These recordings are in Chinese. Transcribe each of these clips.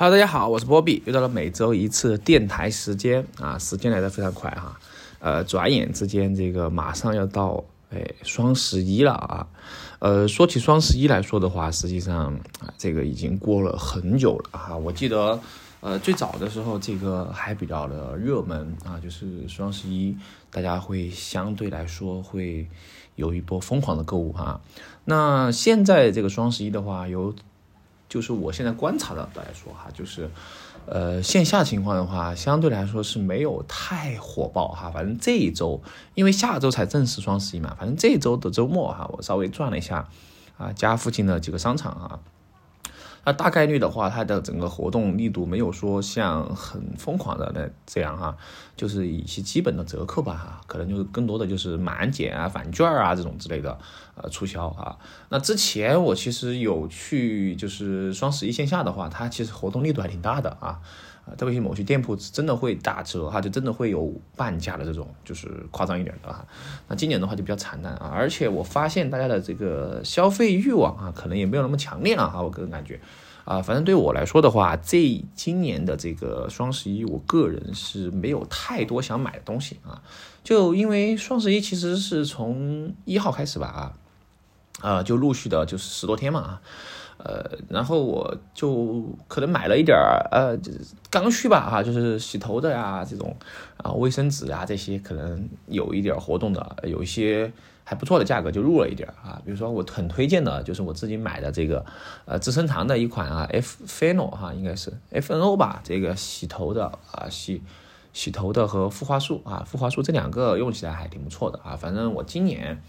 Hello，大家好，我是波比，又到了每周一次电台时间。啊，时间来的非常快哈，呃，转眼之间这个马上要到哎双十一了啊，呃，说起双十一来说的话，实际上啊，这个已经过了很久了哈，我记得呃最早的时候这个还比较的热门啊，就是双十一，大家会相对来说会有一波疯狂的购物哈，那现在这个双十一的话有。就是我现在观察到来说哈，就是，呃，线下情况的话，相对来说是没有太火爆哈。反正这一周，因为下周才正式双十一嘛，反正这一周的周末哈，我稍微转了一下，啊，家附近的几个商场啊。那大概率的话，它的整个活动力度没有说像很疯狂的那这样哈，就是一些基本的折扣吧哈，可能就是更多的就是满减啊、返券啊这种之类的呃促销啊。那之前我其实有去就是双十一线下的话，它其实活动力度还挺大的啊。特别是某些店铺真的会打折哈，就真的会有半价的这种，就是夸张一点的哈。那今年的话就比较惨淡啊，而且我发现大家的这个消费欲望啊，可能也没有那么强烈了哈。我个人感觉啊，反正对我来说的话，这今年的这个双十一，我个人是没有太多想买的东西啊。就因为双十一其实是从一号开始吧啊，啊，就陆续的就是十多天嘛啊。呃，然后我就可能买了一点儿呃刚需吧哈，就是洗头的呀这种啊卫生纸啊这些可能有一点活动的，有一些还不错的价格就入了一点啊。比如说我很推荐的就是我自己买的这个呃资生堂的一款啊 F Fino 哈，应该是 F N O 吧，这个洗头的啊洗洗头的和护发素啊护发素这两个用起来还挺不错的啊。反正我今年。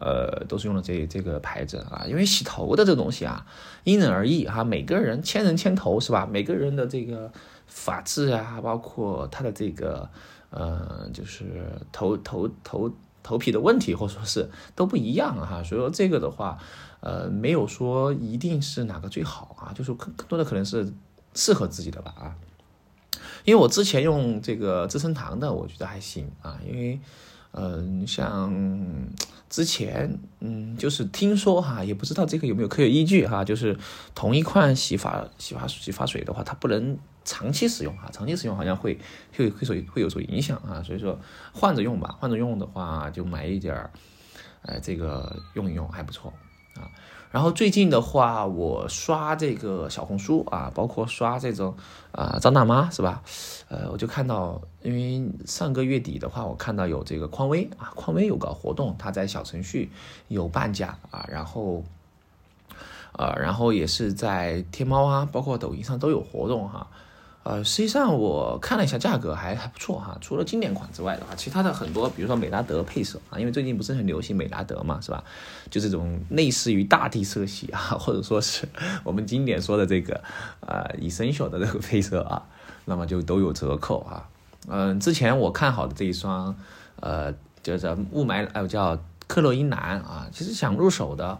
呃，都是用的这这个牌子啊，因为洗头的这东西啊，因人而异哈，每个人千人千头是吧？每个人的这个发质啊，包括他的这个呃，就是头头头头皮的问题，或者说是都不一样哈。所以说这个的话，呃，没有说一定是哪个最好啊，就是更更多的可能是适合自己的吧啊。因为我之前用这个资生堂的，我觉得还行啊，因为。嗯，像之前，嗯，就是听说哈，也不知道这个有没有科学依据哈，就是同一款洗发洗发洗发水的话，它不能长期使用哈，长期使用好像会会会所会有所影响啊，所以说换着用吧，换着用的话就买一点儿，哎，这个用一用还不错。啊，然后最近的话，我刷这个小红书啊，包括刷这种啊张大妈是吧？呃，我就看到，因为上个月底的话，我看到有这个匡威啊，匡威有搞活动，它在小程序有半价啊，然后，呃，然后也是在天猫啊，包括抖音上都有活动哈。呃，实际上我看了一下价格还还不错哈，除了经典款之外的话，其他的很多，比如说美拉德配色啊，因为最近不是很流行美拉德嘛，是吧？就这种类似于大地色系啊，或者说是我们经典说的这个呃以生锈的这个配色啊，那么就都有折扣啊。嗯，之前我看好的这一双呃叫做雾霾，哎，叫克洛伊蓝啊，其实想入手的。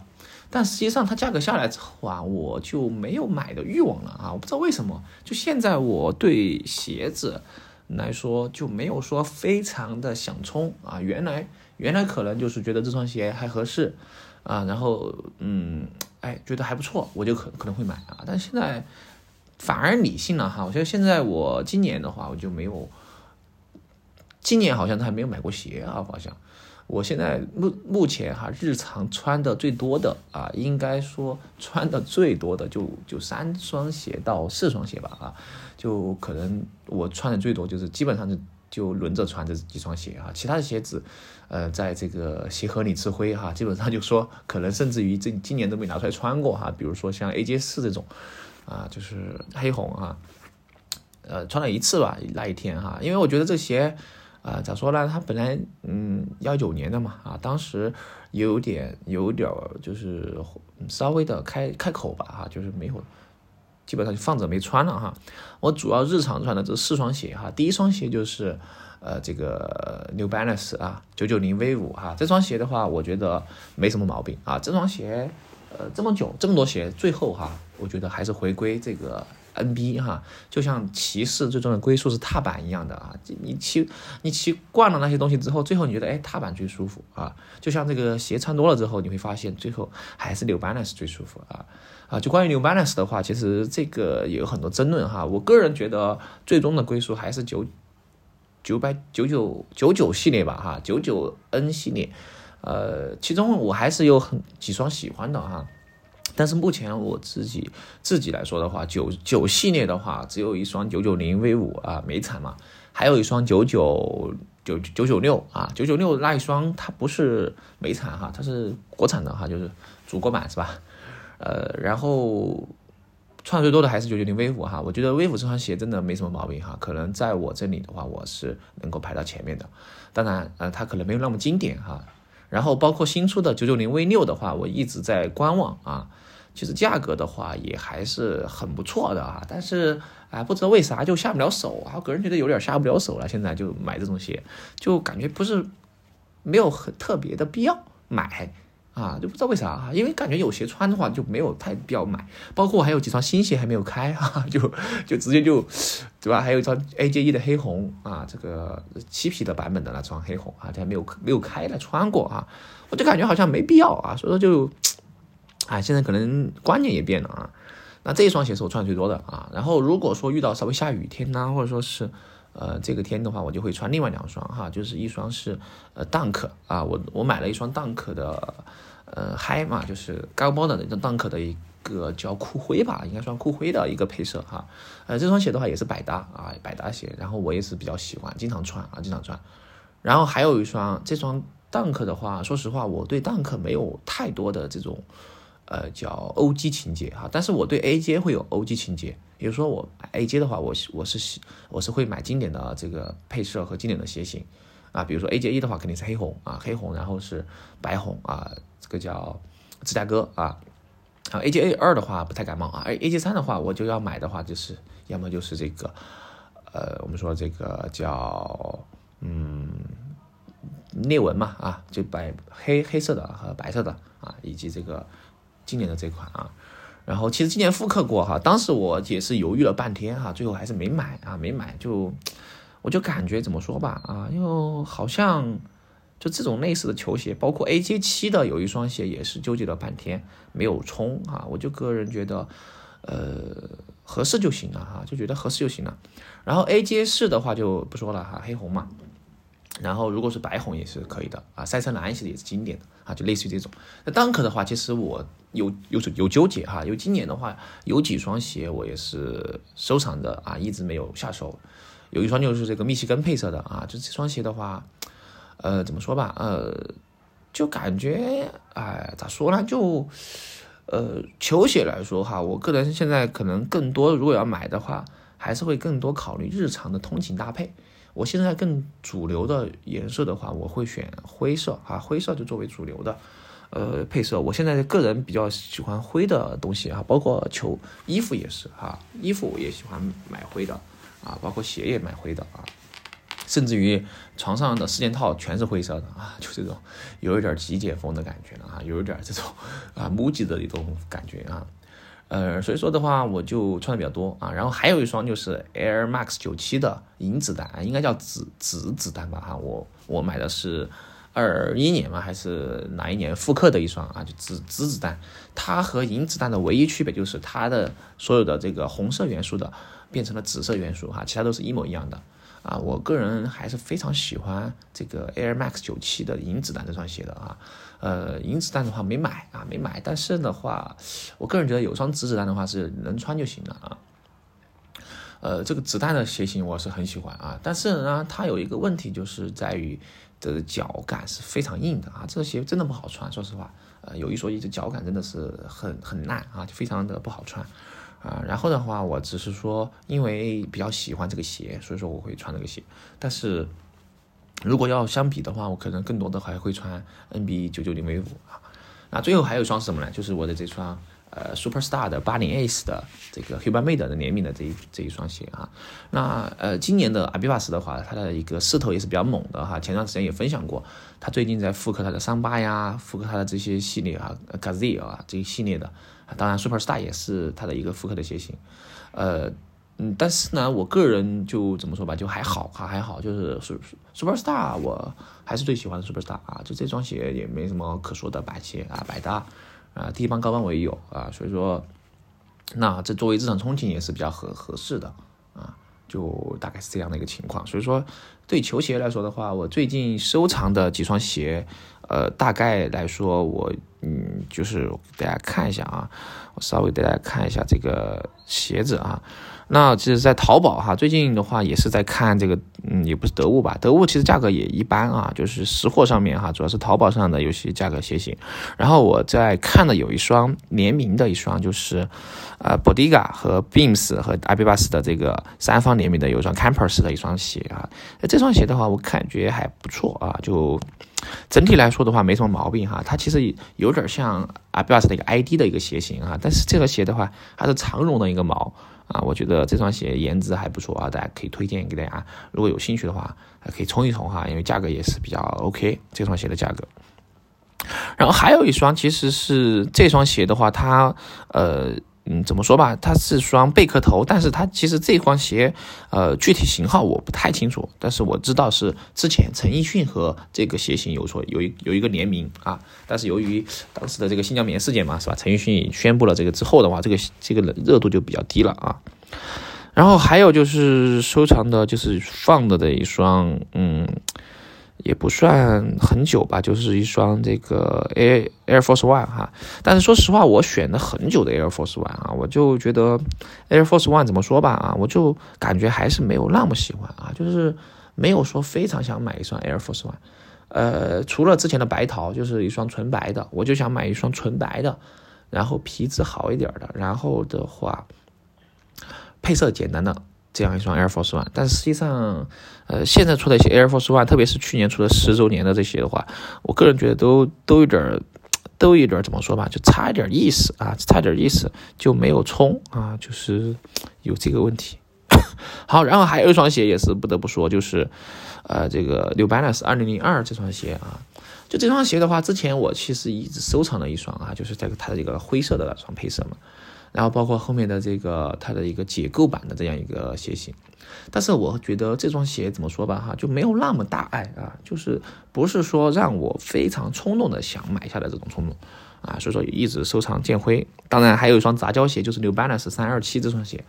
但实际上它价格下来之后啊，我就没有买的欲望了啊！我不知道为什么，就现在我对鞋子来说就没有说非常的想冲啊。原来原来可能就是觉得这双鞋还合适啊，然后嗯，哎，觉得还不错，我就可可能会买啊。但现在反而理性了哈，我觉得现在我今年的话，我就没有，今年好像都还没有买过鞋啊，好像。我现在目目前哈，日常穿的最多的啊，应该说穿的最多的就就三双鞋到四双鞋吧啊，就可能我穿的最多就是基本上就就轮着穿这几双鞋啊，其他的鞋子，呃，在这个鞋盒里吃灰哈，基本上就说可能甚至于这今年都没拿出来穿过哈，比如说像 AJ 四这种啊，就是黑红啊，呃，穿了一次吧那一天哈，因为我觉得这鞋。啊，咋说呢？它本来嗯幺九年的嘛，啊，当时有点有点就是稍微的开开口吧，哈，就是没有，基本上就放着没穿了哈。我主要日常穿的这四双鞋哈，第一双鞋就是呃这个 New Balance 啊九九零 V 五哈，这双鞋的话我觉得没什么毛病啊。这双鞋呃这么久这么多鞋，最后哈，我觉得还是回归这个 NB 哈，就像骑士最终的归宿是踏板一样的啊，你骑你骑惯了那些东西之后，最后你觉得哎踏板最舒服啊，就像这个鞋穿多了之后，你会发现最后还是 New Balance 最舒服啊啊！就关于 New Balance 的话，其实这个也有很多争论哈，我个人觉得最终的归宿还是九九百九九九九系列吧哈，九九 N 系列，呃，其中我还是有很几双喜欢的哈。但是目前我自己自己来说的话，九九系列的话，只有一双九九零 V 五啊，美产嘛，还有一双九九九九九六啊，九九六那一双它不是美产哈，它是国产的哈，就是祖国版是吧？呃，然后穿最多的还是九九零 V 五哈，我觉得 V 五这双鞋真的没什么毛病哈，可能在我这里的话，我是能够排到前面的，当然呃，它可能没有那么经典哈。然后包括新出的九九零 V 六的话，我一直在观望啊。其实价格的话也还是很不错的啊，但是啊不知道为啥就下不了手啊。个人觉得有点下不了手了，现在就买这种鞋，就感觉不是没有很特别的必要买啊，就不知道为啥啊。因为感觉有鞋穿的话就没有太必要买。包括还有几双新鞋还没有开啊，就就直接就对吧？还有一双 AJ 一的黑红啊，这个漆皮的版本的那双黑红啊，这还没有没有开来穿过啊，我就感觉好像没必要啊，所以说就。啊，现在可能观念也变了啊。那这一双鞋是我穿最多的啊。然后如果说遇到稍微下雨天呐，或者说是呃这个天的话，我就会穿另外两双哈，就是一双是呃 Dunk 啊，我我买了一双 Dunk 的呃 High 嘛，就是高帮的那种 Dunk 的一个叫酷灰吧，应该算酷灰的一个配色哈。呃，这双鞋的话也是百搭啊，百搭鞋，然后我也是比较喜欢，经常穿啊，经常穿。然后还有一双这双 Dunk 的话，说实话，我对 Dunk 没有太多的这种。呃，叫 OG 情节哈，但是我对 AJ 会有 OG 情节，比如说我 AJ 的话，我是我是喜我是会买经典的这个配色和经典的鞋型啊，比如说 AJ 一的话肯定是黑红啊，黑红，然后是白红啊，这个叫芝加哥啊，啊 AJ 二的话不太感冒啊，，A A J 三的话我就要买的话就是要么就是这个呃，我们说这个叫嗯裂纹嘛啊，就白黑黑色的和白色的啊，以及这个。今年的这款啊，然后其实今年复刻过哈，当时我也是犹豫了半天哈，最后还是没买啊，没买就我就感觉怎么说吧啊，因为好像就这种类似的球鞋，包括 AJ 七的有一双鞋也是纠结了半天没有冲啊，我就个人觉得呃合适就行了哈，就觉得合适就行了。然后 AJ 四的话就不说了哈，黑红嘛。然后如果是白红也是可以的啊，赛车蓝其实也是经典的啊，就类似于这种。那 Dunk 的话，其实我有有有纠结哈，因为今年的话有几双鞋我也是收藏的啊，一直没有下手。有一双就是这个密西根配色的啊，就这双鞋的话，呃，怎么说吧，呃，就感觉哎，咋说呢？就呃，球鞋来说哈，我个人现在可能更多，如果要买的话，还是会更多考虑日常的通勤搭配。我现在更主流的颜色的话，我会选灰色啊，灰色就作为主流的，呃，配色。我现在个人比较喜欢灰的东西啊，包括球衣服也是哈，衣服我也喜欢买灰的啊，包括鞋也买灰的啊，甚至于床上的四件套全是灰色的啊，就这种有一点极简风的感觉了啊，有一点这种啊木吉的一种感觉啊。呃，所以说的话，我就穿的比较多啊。然后还有一双就是 Air Max 九七的银子弹，应该叫紫紫子弹吧？哈，我我买的是二一年嘛，还是哪一年复刻的一双啊？就紫紫子弹，它和银子弹的唯一区别就是它的所有的这个红色元素的变成了紫色元素哈，其他都是一模一样的啊。我个人还是非常喜欢这个 Air Max 九七的银子弹这双鞋的啊。呃，银子弹的话没买啊，没买。但是的话，我个人觉得有双紫子弹的话是能穿就行了啊。呃，这个子弹的鞋型我是很喜欢啊，但是呢，它有一个问题就是在于这脚感是非常硬的啊，这个鞋真的不好穿。说实话，呃，有一说一，这脚感真的是很很烂啊，就非常的不好穿啊。然后的话，我只是说因为比较喜欢这个鞋，所以说我会穿这个鞋，但是。如果要相比的话，我可能更多的还会穿 NB 九九零 V 五啊。那最后还有一双是什么呢？就是我的这双呃 Superstar 的八零 Ace 的这个 Hubermade 的联名的这一这一双鞋啊。那呃今年的 a b i b a s 的话，它的一个势头也是比较猛的哈。前段时间也分享过，它最近在复刻它的桑巴呀，复刻它的这些系列啊，Gazee 啊这一系列的。当然 Superstar 也是它的一个复刻的鞋型。呃，嗯，但是呢，我个人就怎么说吧，就还好哈，还好，就是 Superstar，我还是最喜欢的 Superstar 啊，就这双鞋也没什么可说的，板鞋啊，百搭啊，低帮高帮我也有啊，所以说，那这作为日常通勤也是比较合合适的啊，就大概是这样的一个情况，所以说对球鞋来说的话，我最近收藏的几双鞋。呃，大概来说，我嗯，就是给大家看一下啊，我稍微给大家看一下这个鞋子啊。那其实，在淘宝哈，最近的话也是在看这个，嗯，也不是得物吧，得物其实价格也一般啊，就是实货上面哈，主要是淘宝上的有些价格鞋型。然后我在看的有一双联名的一双，就是呃，Bodega 和 Beams 和 a b i b a s 的这个三方联名的有一双 Campus 的一双鞋啊。这双鞋的话，我感觉还不错啊，就。整体来说的话，没什么毛病哈。它其实有点像 Adidas 的一个 ID 的一个鞋型啊，但是这个鞋的话，它是长绒的一个毛啊。我觉得这双鞋颜值还不错啊，大家可以推荐给大家。如果有兴趣的话，可以冲一冲哈，因为价格也是比较 OK。这双鞋的价格。然后还有一双，其实是这双鞋的话，它呃。嗯，怎么说吧，它是双贝壳头，但是它其实这双鞋，呃，具体型号我不太清楚，但是我知道是之前陈奕迅和这个鞋型有所有一有一个联名啊，但是由于当时的这个新疆棉事件嘛，是吧？陈奕迅宣布了这个之后的话，这个这个热度就比较低了啊。然后还有就是收藏的，就是放的的一双，嗯。也不算很久吧，就是一双这个 Air Air Force One 哈，但是说实话，我选了很久的 Air Force One 啊，我就觉得 Air Force One 怎么说吧啊，我就感觉还是没有那么喜欢啊，就是没有说非常想买一双 Air Force One，呃，除了之前的白桃，就是一双纯白的，我就想买一双纯白的，然后皮质好一点的，然后的话配色简单的。这样一双 Air Force One，但是实际上，呃，现在出的一些 Air Force One，特别是去年出的十周年的这些的话，我个人觉得都都有点，都有点怎么说吧，就差一点意思啊，差一点意思就没有冲啊，就是有这个问题。好，然后还有一双鞋也是不得不说，就是呃，这个 New Balance 二零零二这双鞋啊，就这双鞋的话，之前我其实一直收藏了一双啊，就是这个它的这个灰色的那双配色嘛。然后包括后面的这个它的一个解构版的这样一个鞋型，但是我觉得这双鞋怎么说吧哈，就没有那么大爱啊，就是不是说让我非常冲动的想买下来这种冲动啊，所以说一直收藏见灰。当然还有一双杂交鞋，就是 New Balance 三二七这双鞋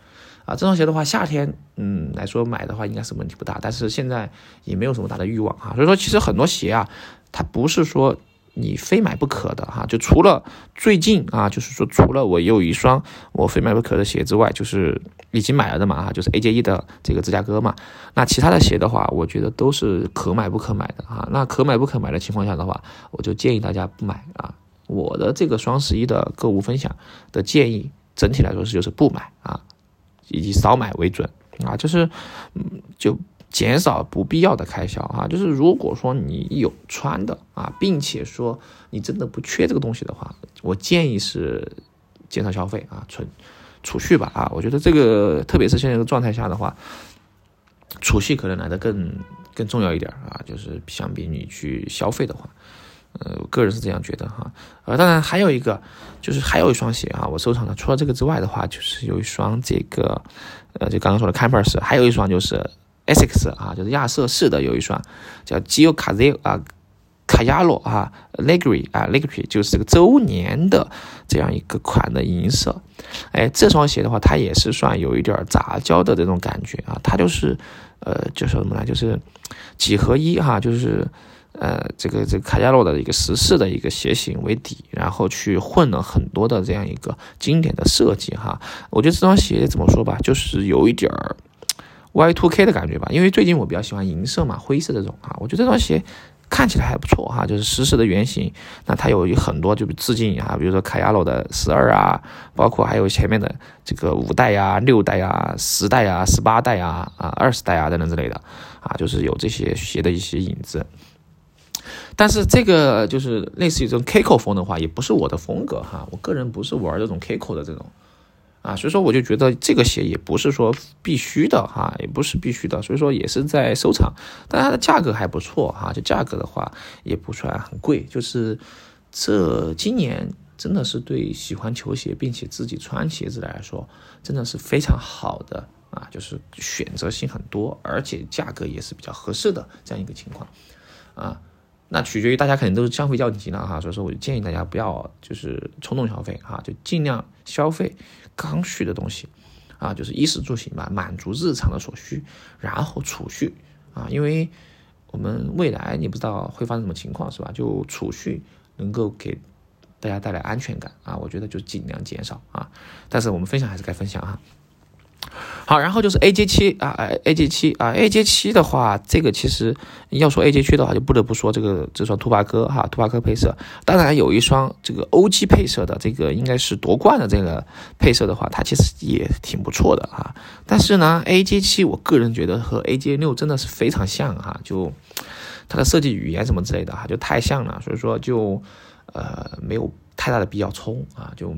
啊，这双鞋的话夏天嗯来说买的话应该是问题不大，但是现在也没有什么大的欲望啊，所以说其实很多鞋啊，它不是说。你非买不可的哈，就除了最近啊，就是说除了我有一双我非买不可的鞋之外，就是已经买了的嘛哈，就是 A J E 的这个芝加哥嘛。那其他的鞋的话，我觉得都是可买不可买的哈。那可买不可买的情况下的话，我就建议大家不买啊。我的这个双十一的购物分享的建议，整体来说是就是不买啊，以少买为准啊，就是嗯就。减少不必要的开销啊，就是如果说你有穿的啊，并且说你真的不缺这个东西的话，我建议是减少消费啊，存储蓄吧啊，我觉得这个特别是现在这个状态下的话，储蓄可能来的更更重要一点啊，就是相比你去消费的话，呃，我个人是这样觉得哈，呃，当然还有一个就是还有一双鞋啊，我收藏的，除了这个之外的话，就是有一双这个呃，就刚刚说的 Campers，还有一双就是。Essex 啊，就是亚瑟士的有一双叫 Gio c a z 啊，卡亚洛啊，Legri 啊，Legri 就是这个周年的这样一个款的银色。哎，这双鞋的话，它也是算有一点杂交的这种感觉啊，它就是呃，就是什么呢？就是几合一哈，就是呃，这个这个卡亚洛的一个十四的一个鞋型为底，然后去混了很多的这样一个经典的设计哈。我觉得这双鞋怎么说吧，就是有一点儿。Y two K 的感觉吧，因为最近我比较喜欢银色嘛，灰色这种啊，我觉得这双鞋看起来还不错哈，就是实时的原型，那它有很多就是致敬啊，比如说卡亚罗的十二啊，包括还有前面的这个五代呀、六代呀、十代呀、十八代呀、啊二十代啊等等之类的啊，就是有这些鞋的一些影子。但是这个就是类似于这种 Kiko 风的话，也不是我的风格哈，我个人不是玩这种 Kiko 的这种。啊，所以说我就觉得这个鞋也不是说必须的哈，也不是必须的，所以说也是在收藏，但它的价格还不错哈，就价格的话也不算很贵，就是这今年真的是对喜欢球鞋并且自己穿鞋子来说，真的是非常好的啊，就是选择性很多，而且价格也是比较合适的这样一个情况啊。那取决于大家肯定都是消费较紧了哈，所以说我就建议大家不要就是冲动消费哈，就尽量消费刚需的东西啊，就是衣食住行吧，满足日常的所需，然后储蓄啊，因为我们未来你不知道会发生什么情况是吧？就储蓄能够给大家带来安全感啊，我觉得就尽量减少啊，但是我们分享还是该分享啊。好，然后就是 A J 七啊，A J 七啊，A J 七的话，这个其实要说 A J 七的话，就不得不说这个这双兔八哥哈，兔八哥配色。当然有一双这个 O G 配色的，这个应该是夺冠的这个配色的话，它其实也挺不错的哈。但是呢，A J 七我个人觉得和 A J 六真的是非常像哈，就它的设计语言什么之类的哈，就太像了，所以说就呃没有太大的必要冲啊，就。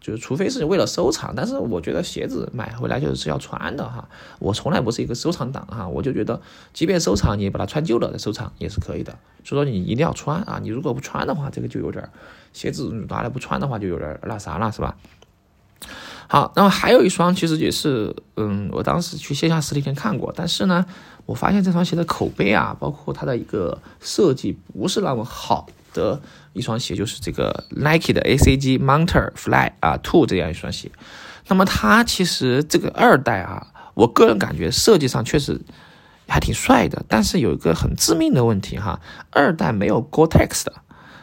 就是除非是为了收藏，但是我觉得鞋子买回来就是要穿的哈。我从来不是一个收藏党哈，我就觉得即便收藏，你把它穿旧了再收藏也是可以的。所以说你一定要穿啊，你如果不穿的话，这个就有点鞋子拿来不穿的话就有点那啥了，是吧？好，然后还有一双其实也是，嗯，我当时去线下实体店看过，但是呢，我发现这双鞋的口碑啊，包括它的一个设计不是那么好。的一双鞋就是这个 Nike 的 ACG Mountain Fly 啊 Two 这样一双鞋，那么它其实这个二代啊，我个人感觉设计上确实还挺帅的，但是有一个很致命的问题哈，二代没有 Gore-Tex 的，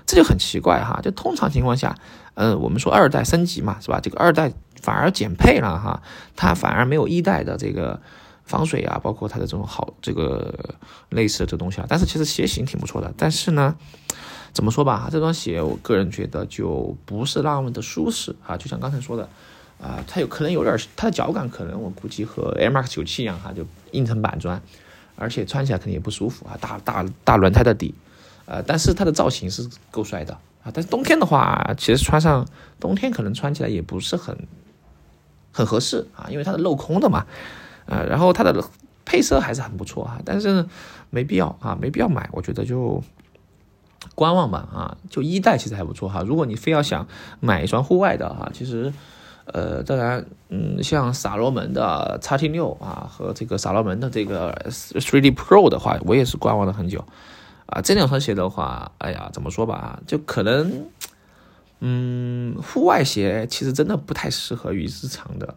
这就很奇怪哈。就通常情况下，嗯，我们说二代升级嘛，是吧？这个二代反而减配了哈，它反而没有一代的这个防水啊，包括它的这种好这个类似的这东西啊。但是其实鞋型挺不错的，但是呢。怎么说吧，这双鞋我个人觉得就不是那么的舒适啊，就像刚才说的，啊，它有可能有点它的脚感可能我估计和 Max 九七一样哈，就硬成板砖，而且穿起来肯定也不舒服啊，大大大轮胎的底，呃，但是它的造型是够帅的啊，但是冬天的话，其实穿上冬天可能穿起来也不是很很合适啊，因为它是镂空的嘛，呃，然后它的配色还是很不错啊，但是没必要啊，没必要买，我觉得就。观望吧，啊，就一代其实还不错哈。如果你非要想买一双户外的哈，其实，呃，当然，嗯，像萨罗门的叉 T 六啊和这个萨罗门的这个 3D Pro 的话，我也是观望了很久，啊，这两双鞋的话，哎呀，怎么说吧，就可能，嗯，户外鞋其实真的不太适合于日常的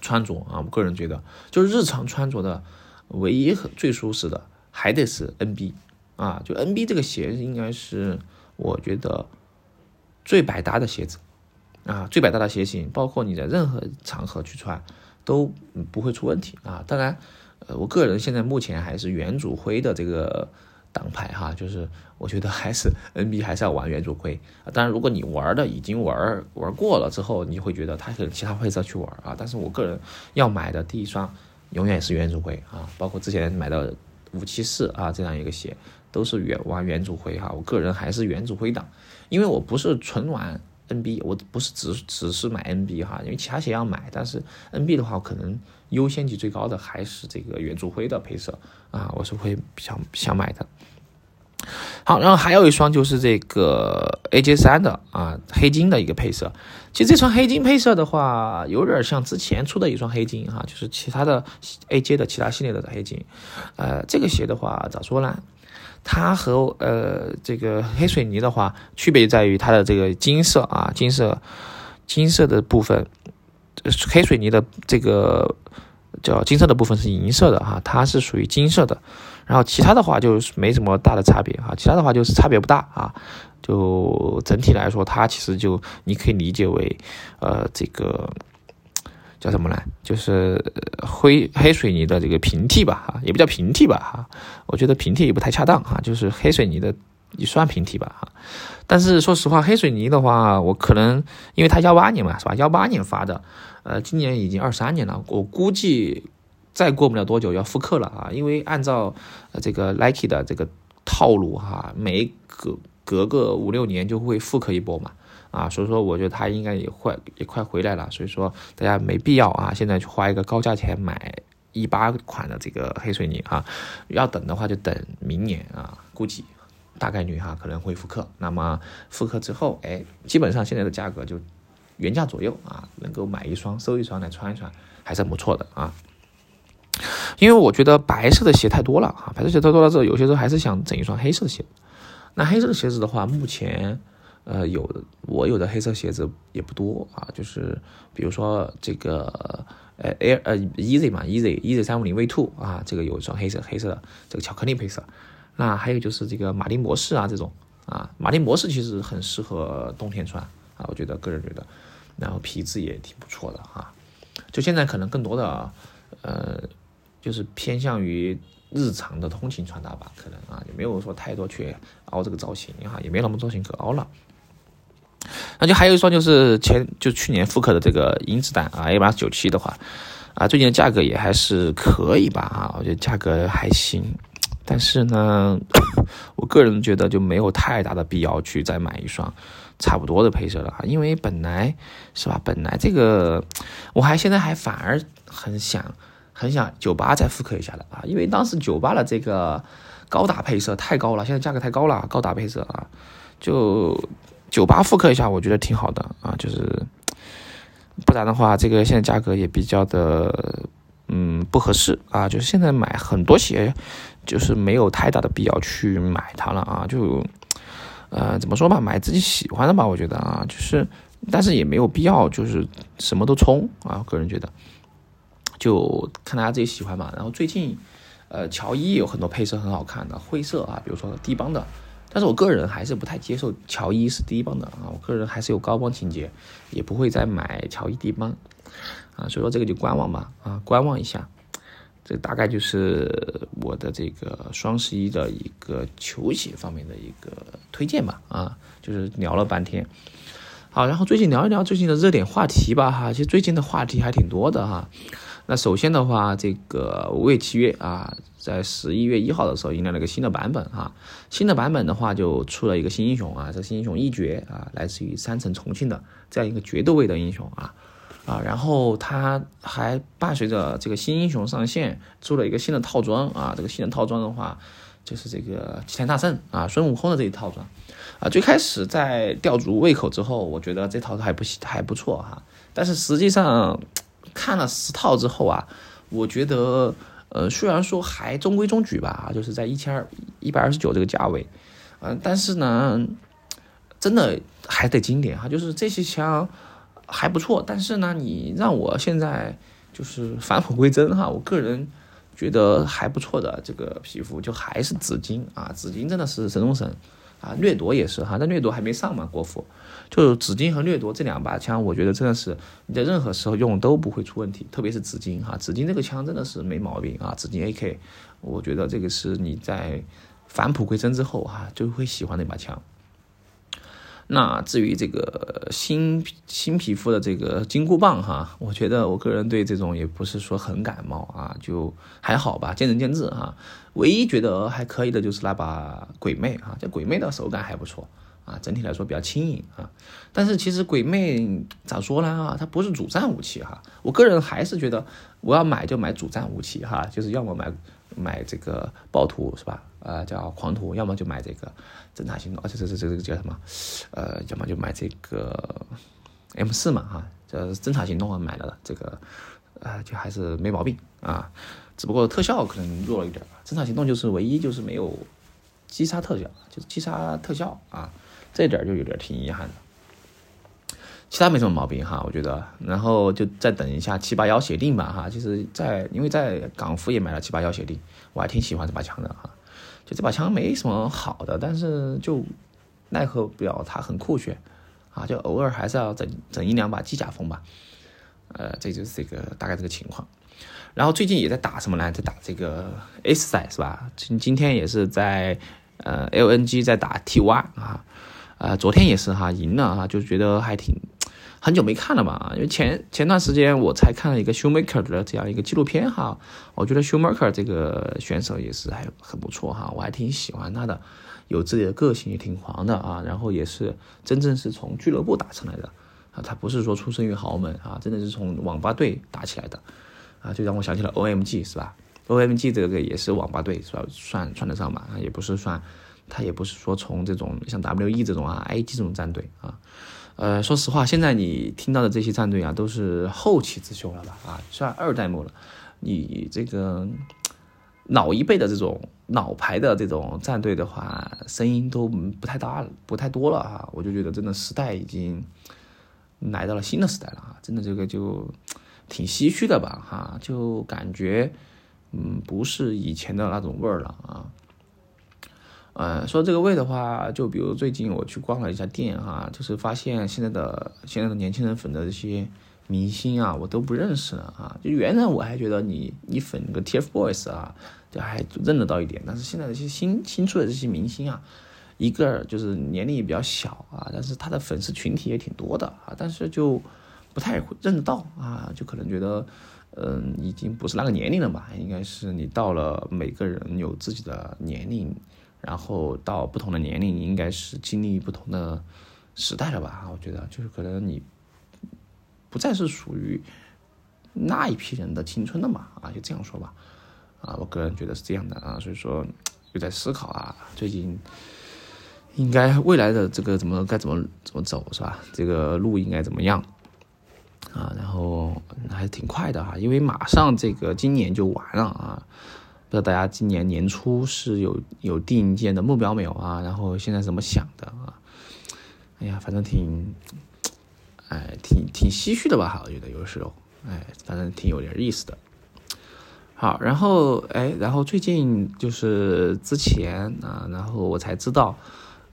穿着啊。我个人觉得，就是日常穿着的唯一最舒适的还得是 NB。啊，就 N B 这个鞋应该是我觉得最百搭的鞋子啊，最百搭的鞋型，包括你在任何场合去穿都不会出问题啊。当然，呃，我个人现在目前还是元祖灰的这个党派哈，就是我觉得还是 N B 还是要玩元祖灰啊。当然，如果你玩的已经玩玩过了之后，你会觉得它可能其他配色去玩啊。但是我个人要买的第一双永远是元祖灰啊，包括之前买的五七四啊这样一个鞋。都是原玩原主灰哈，我个人还是原主灰党，因为我不是纯玩 NB，我不是只只是买 NB 哈，因为其他鞋要买，但是 NB 的话，可能优先级最高的还是这个原主灰的配色啊，我是会想想买的。好，然后还有一双就是这个 AJ 三的啊，黑金的一个配色。其实这双黑金配色的话，有点像之前出的一双黑金哈，就是其他的 AJ 的其他系列的黑金。呃，这个鞋的话咋说呢？它和呃这个黑水泥的话，区别在于它的这个金色啊，金色金色的部分，黑水泥的这个叫金色的部分是银色的哈，它是属于金色的，然后其他的话就没什么大的差别哈，其他的话就是差别不大啊，就整体来说，它其实就你可以理解为呃这个。叫什么呢？就是灰黑水泥的这个平替吧，哈，也不叫平替吧，哈，我觉得平替也不太恰当，哈，就是黑水泥的也算平替吧，哈。但是说实话，黑水泥的话，我可能因为它幺八年嘛，是吧？幺八年发的，呃，今年已经二三年了，我估计再过不了多久要复刻了啊，因为按照这个 Nike 的这个套路哈，每隔隔个五六年就会复刻一波嘛。啊，所以说我觉得它应该也快也快回来了，所以说大家没必要啊，现在去花一个高价钱买一八款的这个黑水泥啊，要等的话就等明年啊，估计大概率哈可能会复刻。那么复刻之后，哎，基本上现在的价格就原价左右啊，能够买一双收一双来穿一穿，还是很不错的啊。因为我觉得白色的鞋太多了啊，白色鞋太多了之后，有些时候还是想整一双黑色的鞋。那黑色的鞋子的话，目前呃有我有的黑色鞋子也不多啊，就是比如说这个呃 Air 呃 Easy 嘛，Easy Easy 三五零 V Two 啊，这个有一双黑色黑色的这个巧克力配色。那还有就是这个马丁模式啊这种啊，马丁模式其实很适合冬天穿啊，我觉得个人觉得，然后皮质也挺不错的啊。就现在可能更多的呃。就是偏向于日常的通勤穿搭吧，可能啊也没有说太多去凹这个造型哈，也没有那么造型可凹了。那就还有一双就是前就去年复刻的这个银子弹啊，A 八九七的话啊，最近的价格也还是可以吧啊，我觉得价格还行，但是呢，我个人觉得就没有太大的必要去再买一双差不多的配色了啊，因为本来是吧，本来这个我还现在还反而很想。很想九八再复刻一下的啊，因为当时九八的这个高达配色太高了，现在价格太高了，高达配色啊，就九八复刻一下，我觉得挺好的啊，就是不然的话，这个现在价格也比较的嗯不合适啊，就是现在买很多鞋，就是没有太大的必要去买它了啊，就呃怎么说吧，买自己喜欢的吧，我觉得啊，就是但是也没有必要就是什么都冲啊，个人觉得。就看大家自己喜欢嘛。然后最近，呃，乔伊有很多配色很好看的灰色啊，比如说低帮的。但是我个人还是不太接受乔伊是低帮的啊，我个人还是有高帮情节，也不会再买乔伊低帮啊。所以说这个就观望吧啊，观望一下。这大概就是我的这个双十一的一个球鞋方面的一个推荐吧啊，就是聊了半天。好，然后最近聊一聊最近的热点话题吧哈，其实最近的话题还挺多的哈。那首先的话，这个五月七月啊，在十一月一号的时候迎来了一个新的版本哈。新的版本的话，就出了一个新英雄啊，这新英雄一绝啊，来自于三城重庆的这样一个决斗位的英雄啊啊。然后它还伴随着这个新英雄上线，出了一个新的套装啊。这个新的套装的话，就是这个齐天大圣啊，孙悟空的这一套装啊。最开始在吊足胃口之后，我觉得这套还不还不错哈，但是实际上。看了十套之后啊，我觉得，呃，虽然说还中规中矩吧，就是在一千二一百二十九这个价位，嗯，但是呢，真的还得经典哈，就是这些枪还不错，但是呢，你让我现在就是返璞归真哈，我个人觉得还不错的这个皮肤就还是紫金啊，紫金真的是神中神。啊，掠夺也是哈，但掠夺还没上嘛，国服，就紫金和掠夺这两把枪，我觉得真的是你在任何时候用都不会出问题，特别是紫金哈，紫金这个枪真的是没毛病啊，紫金 AK，我觉得这个是你在返璞归真之后哈就会喜欢的一把枪。那至于这个新新皮肤的这个金箍棒哈，我觉得我个人对这种也不是说很感冒啊，就还好吧，见仁见智哈。唯一觉得还可以的就是那把鬼魅啊，这鬼魅的手感还不错啊，整体来说比较轻盈啊。但是其实鬼魅咋说呢啊，它不是主战武器哈。我个人还是觉得我要买就买主战武器哈，就是要么买买这个暴徒是吧？呃，叫狂徒，要么就买这个侦察行动，而且这这这这个叫什么？呃，要么就买这个 M 四嘛哈，这侦察行动啊买了这个，呃，就还是没毛病啊。只不过特效可能弱了一点，侦察行动就是唯一就是没有击杀特效，就是击杀特效啊，这点就有点挺遗憾的。其他没什么毛病哈，我觉得，然后就再等一下七八幺协定吧哈。其实，在因为在港服也买了七八幺协定，我还挺喜欢这把枪的哈。就这把枪没什么好的，但是就奈何不了它很酷炫啊，就偶尔还是要整整一两把机甲风吧。呃，这就是这个大概这个情况。然后最近也在打什么呢？在打这个 S 赛是吧？今今天也是在呃 LNG 在打 TY 啊，呃昨天也是哈赢了啊，就觉得还挺很久没看了嘛，因为前前段时间我才看了一个 Shoemaker 的这样一个纪录片哈，我觉得 Shoemaker 这个选手也是还很不错哈，我还挺喜欢他的，有自己的个性也挺狂的啊，然后也是真正是从俱乐部打上来的啊，他不是说出生于豪门啊，真的是从网吧队打起来的。啊，就让我想起了 O M G 是吧？O M G 这个也是网吧队是吧？算算得上吧？也不是算他也不是说从这种像 WE 这种啊 IG 这种战队啊。呃，说实话，现在你听到的这些战队啊，都是后起之秀了吧？啊，算二代目了。你这个老一辈的这种老牌的这种战队的话，声音都不太大，不太多了啊。我就觉得真的时代已经来到了新的时代了啊！真的这个就挺唏嘘的吧？哈，就感觉嗯，不是以前的那种味儿了啊。嗯，说这个味的话，就比如最近我去逛了一下店哈，就是发现现在的现在的年轻人粉的这些明星啊，我都不认识了啊。就原来我还觉得你你粉个 TFBOYS 啊，就还认得到一点，但是现在这些新新出的这些明星啊，一个就是年龄也比较小啊，但是他的粉丝群体也挺多的啊，但是就不太认得到啊，就可能觉得嗯，已经不是那个年龄了吧，应该是你到了每个人有自己的年龄。然后到不同的年龄，应该是经历不同的时代了吧？我觉得就是可能你不再是属于那一批人的青春了嘛？啊，就这样说吧。啊，我个人觉得是这样的啊，所以说又在思考啊，最近应该未来的这个怎么该怎么怎么走是吧？这个路应该怎么样啊？然后还挺快的哈，因为马上这个今年就完了啊。不知道大家今年年初是有有定一件的目标没有啊？然后现在怎么想的啊？哎呀，反正挺，哎，挺挺唏嘘的吧？我觉得有时候，哎，反正挺有点意思的。好，然后哎，然后最近就是之前啊，然后我才知道，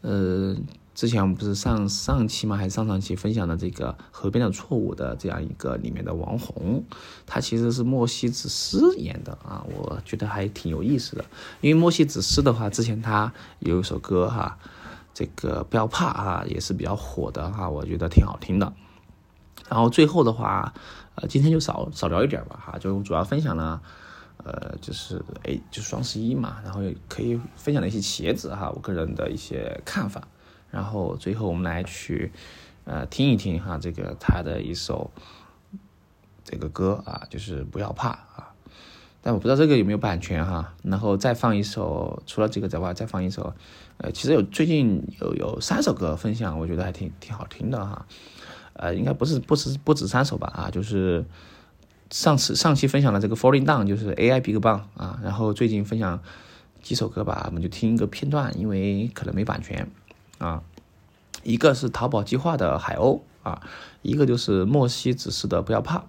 呃。之前我们不是上上期吗？还是上上期分享的这个河边的错误的这样一个里面的王红，他其实是莫西子诗演的啊，我觉得还挺有意思的。因为莫西子诗的话，之前他有一首歌哈，这个不要怕啊，也是比较火的哈，我觉得挺好听的。然后最后的话，呃，今天就少少聊一点吧哈，就主要分享了，呃，就是哎，就双十一嘛，然后可以分享的一些鞋子哈，我个人的一些看法。然后最后我们来去，呃，听一听哈，这个他的一首这个歌啊，就是不要怕啊。但我不知道这个有没有版权哈。然后再放一首，除了这个之外，再放一首，呃，其实有最近有有三首歌分享，我觉得还挺挺好听的哈。呃，应该不是不止不止三首吧啊，就是上次上期分享的这个 Falling Down 就是 AI Big Bang 啊，然后最近分享几首歌吧，我们就听一个片段，因为可能没版权。啊，一个是淘宝计划的海鸥啊，一个就是莫西子诗的不要怕，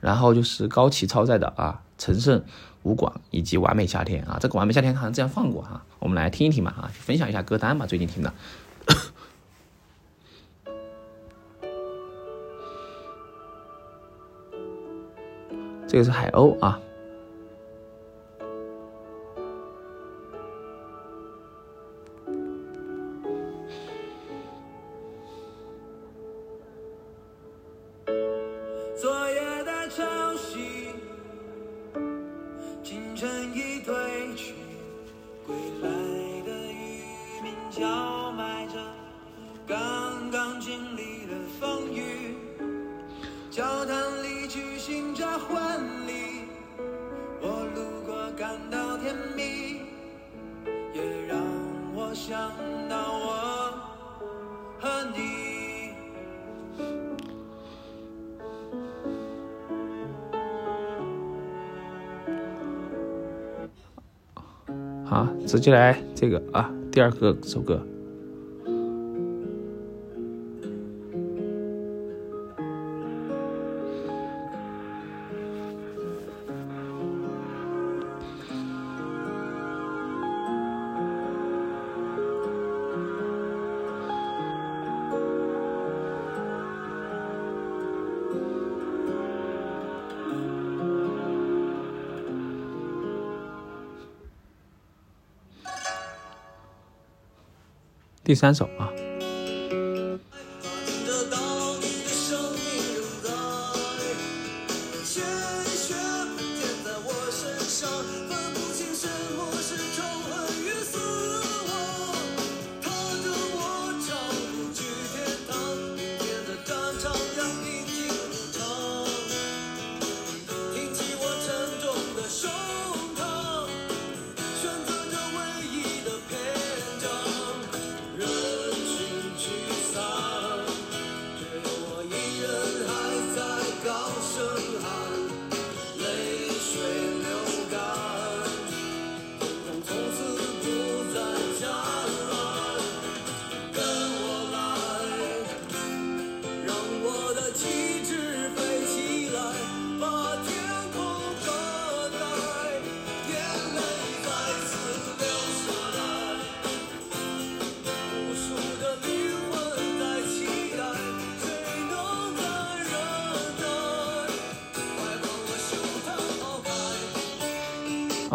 然后就是高启超载的啊，陈胜吴广以及完美夏天啊，这个完美夏天好像这样放过哈，我们来听一听嘛啊，分享一下歌单吧，最近听的，这个是海鸥啊。啊，直接来这个啊，第二个首歌。第三首啊。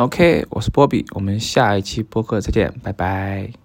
OK，我是波比，我们下一期播客再见，拜拜。